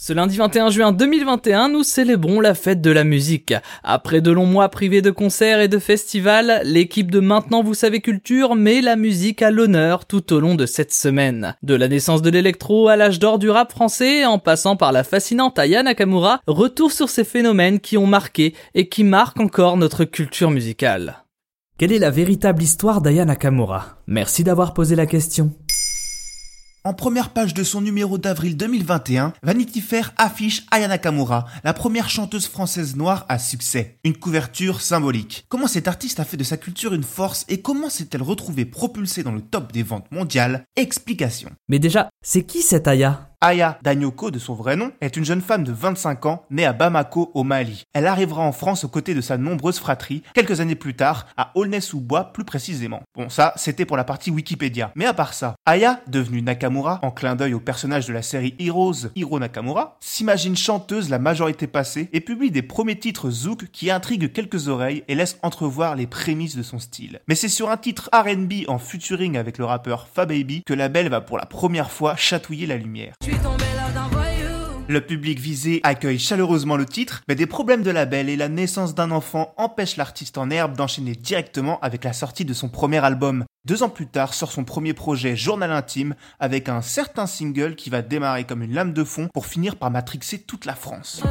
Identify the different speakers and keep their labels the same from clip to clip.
Speaker 1: Ce lundi 21 juin 2021, nous célébrons la fête de la musique. Après de longs mois privés de concerts et de festivals, l'équipe de Maintenant Vous Savez Culture met la musique à l'honneur tout au long de cette semaine. De la naissance de l'électro à l'âge d'or du rap français, en passant par la fascinante Aya Nakamura, retour sur ces phénomènes qui ont marqué et qui marquent encore notre culture musicale.
Speaker 2: Quelle est la véritable histoire d'Aya Nakamura? Merci d'avoir posé la question.
Speaker 3: En première page de son numéro d'avril 2021, Vanity Fair affiche Aya Nakamura, la première chanteuse française noire à succès. Une couverture symbolique. Comment cet artiste a fait de sa culture une force et comment s'est-elle retrouvée propulsée dans le top des ventes mondiales? Explication.
Speaker 2: Mais déjà, c'est qui cette Aya?
Speaker 3: Aya Danyoko, de son vrai nom, est une jeune femme de 25 ans née à Bamako au Mali. Elle arrivera en France aux côtés de sa nombreuse fratrie quelques années plus tard à Aulnay-sous-Bois plus précisément. Bon ça, c'était pour la partie Wikipédia. Mais à part ça, Aya, devenue Nakamura, en clin d'œil au personnage de la série Heroes, Hiro Nakamura, s'imagine chanteuse la majorité passée et publie des premiers titres zouk qui intriguent quelques oreilles et laissent entrevoir les prémices de son style. Mais c'est sur un titre R&B en featuring avec le rappeur Fababy que la belle va pour la première fois chatouiller la lumière. Le public visé accueille chaleureusement le titre, mais des problèmes de label et la naissance d'un enfant empêchent l'artiste en herbe d'enchaîner directement avec la sortie de son premier album. Deux ans plus tard sort son premier projet Journal intime avec un certain single qui va démarrer comme une lame de fond pour finir par matrixer toute la France.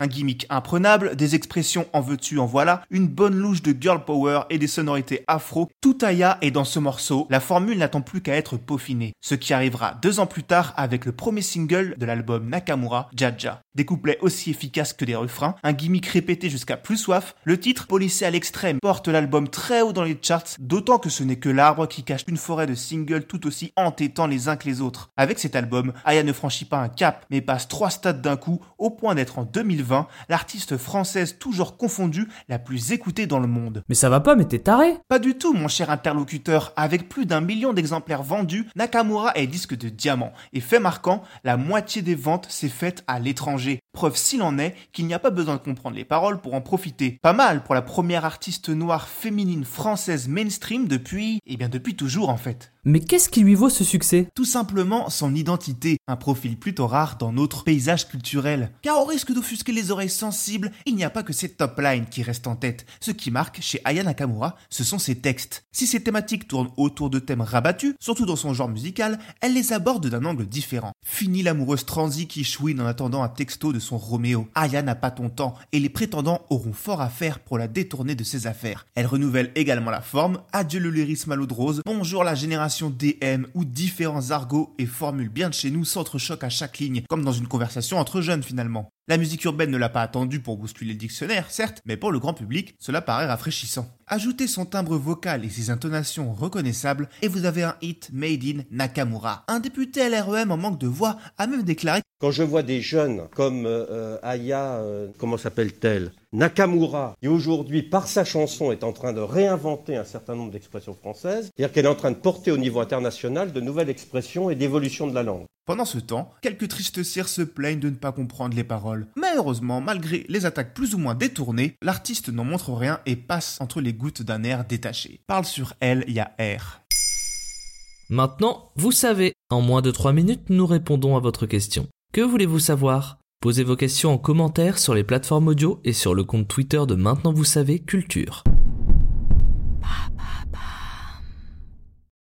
Speaker 3: Un gimmick imprenable, des expressions en veux-tu en voilà, une bonne louche de girl power et des sonorités afro, tout Aya est dans ce morceau, la formule n'attend plus qu'à être peaufinée. Ce qui arrivera deux ans plus tard avec le premier single de l'album Nakamura, Jaja. Des couplets aussi efficaces que des refrains, un gimmick répété jusqu'à plus soif, le titre, policé à l'extrême, porte l'album très haut dans les charts, d'autant que ce n'est que l'arbre qui cache une forêt de singles tout aussi entêtants les uns que les autres. Avec cet album, Aya ne franchit pas un cap, mais passe trois stades d'un coup, au point d'être en 2020 l'artiste française toujours confondue la plus écoutée dans le monde.
Speaker 2: Mais ça va pas, mais t'es taré
Speaker 3: Pas du tout, mon cher interlocuteur. Avec plus d'un million d'exemplaires vendus, Nakamura est disque de diamant. Et fait marquant, la moitié des ventes s'est faite à l'étranger. Preuve s'il en est qu'il n'y a pas besoin de comprendre les paroles pour en profiter. Pas mal pour la première artiste noire féminine française mainstream depuis, eh bien depuis toujours en fait.
Speaker 2: Mais qu'est-ce qui lui vaut ce succès?
Speaker 3: Tout simplement son identité, un profil plutôt rare dans notre paysage culturel. Car au risque d'offusquer les oreilles sensibles, il n'y a pas que ses top lines qui restent en tête. Ce qui marque chez Aya Nakamura, ce sont ses textes. Si ses thématiques tournent autour de thèmes rabattus, surtout dans son genre musical, elle les aborde d'un angle différent. Fini l'amoureuse transi qui chouine en attendant un texto de son Roméo. Aya n'a pas ton temps et les prétendants auront fort à faire pour la détourner de ses affaires. Elle renouvelle également la forme, adieu le lyrisme à l'eau de rose, bonjour la génération DM où différents argots et formules bien de chez nous s'entrechoquent à chaque ligne, comme dans une conversation entre jeunes finalement. La musique urbaine ne l'a pas attendu pour bousculer le dictionnaire, certes, mais pour le grand public, cela paraît rafraîchissant. Ajoutez son timbre vocal et ses intonations reconnaissables, et vous avez un hit made in Nakamura. Un député LREM en manque de voix a même déclaré
Speaker 4: Quand je vois des jeunes comme euh, Aya, euh, comment s'appelle-t-elle? Nakamura, qui aujourd'hui, par sa chanson, est en train de réinventer un certain nombre d'expressions françaises, c'est-à-dire qu'elle est en train de porter au niveau international de nouvelles expressions et d'évolution de la langue.
Speaker 3: Pendant ce temps, quelques tristes cires se plaignent de ne pas comprendre les paroles. Mais heureusement, malgré les attaques plus ou moins détournées, l'artiste n'en montre rien et passe entre les gouttes d'un air détaché. Parle sur elle, il y a R.
Speaker 1: Maintenant, vous savez, en moins de 3 minutes, nous répondons à votre question. Que voulez-vous savoir? Posez vos questions en commentaire sur les plateformes audio et sur le compte Twitter de Maintenant Vous savez Culture.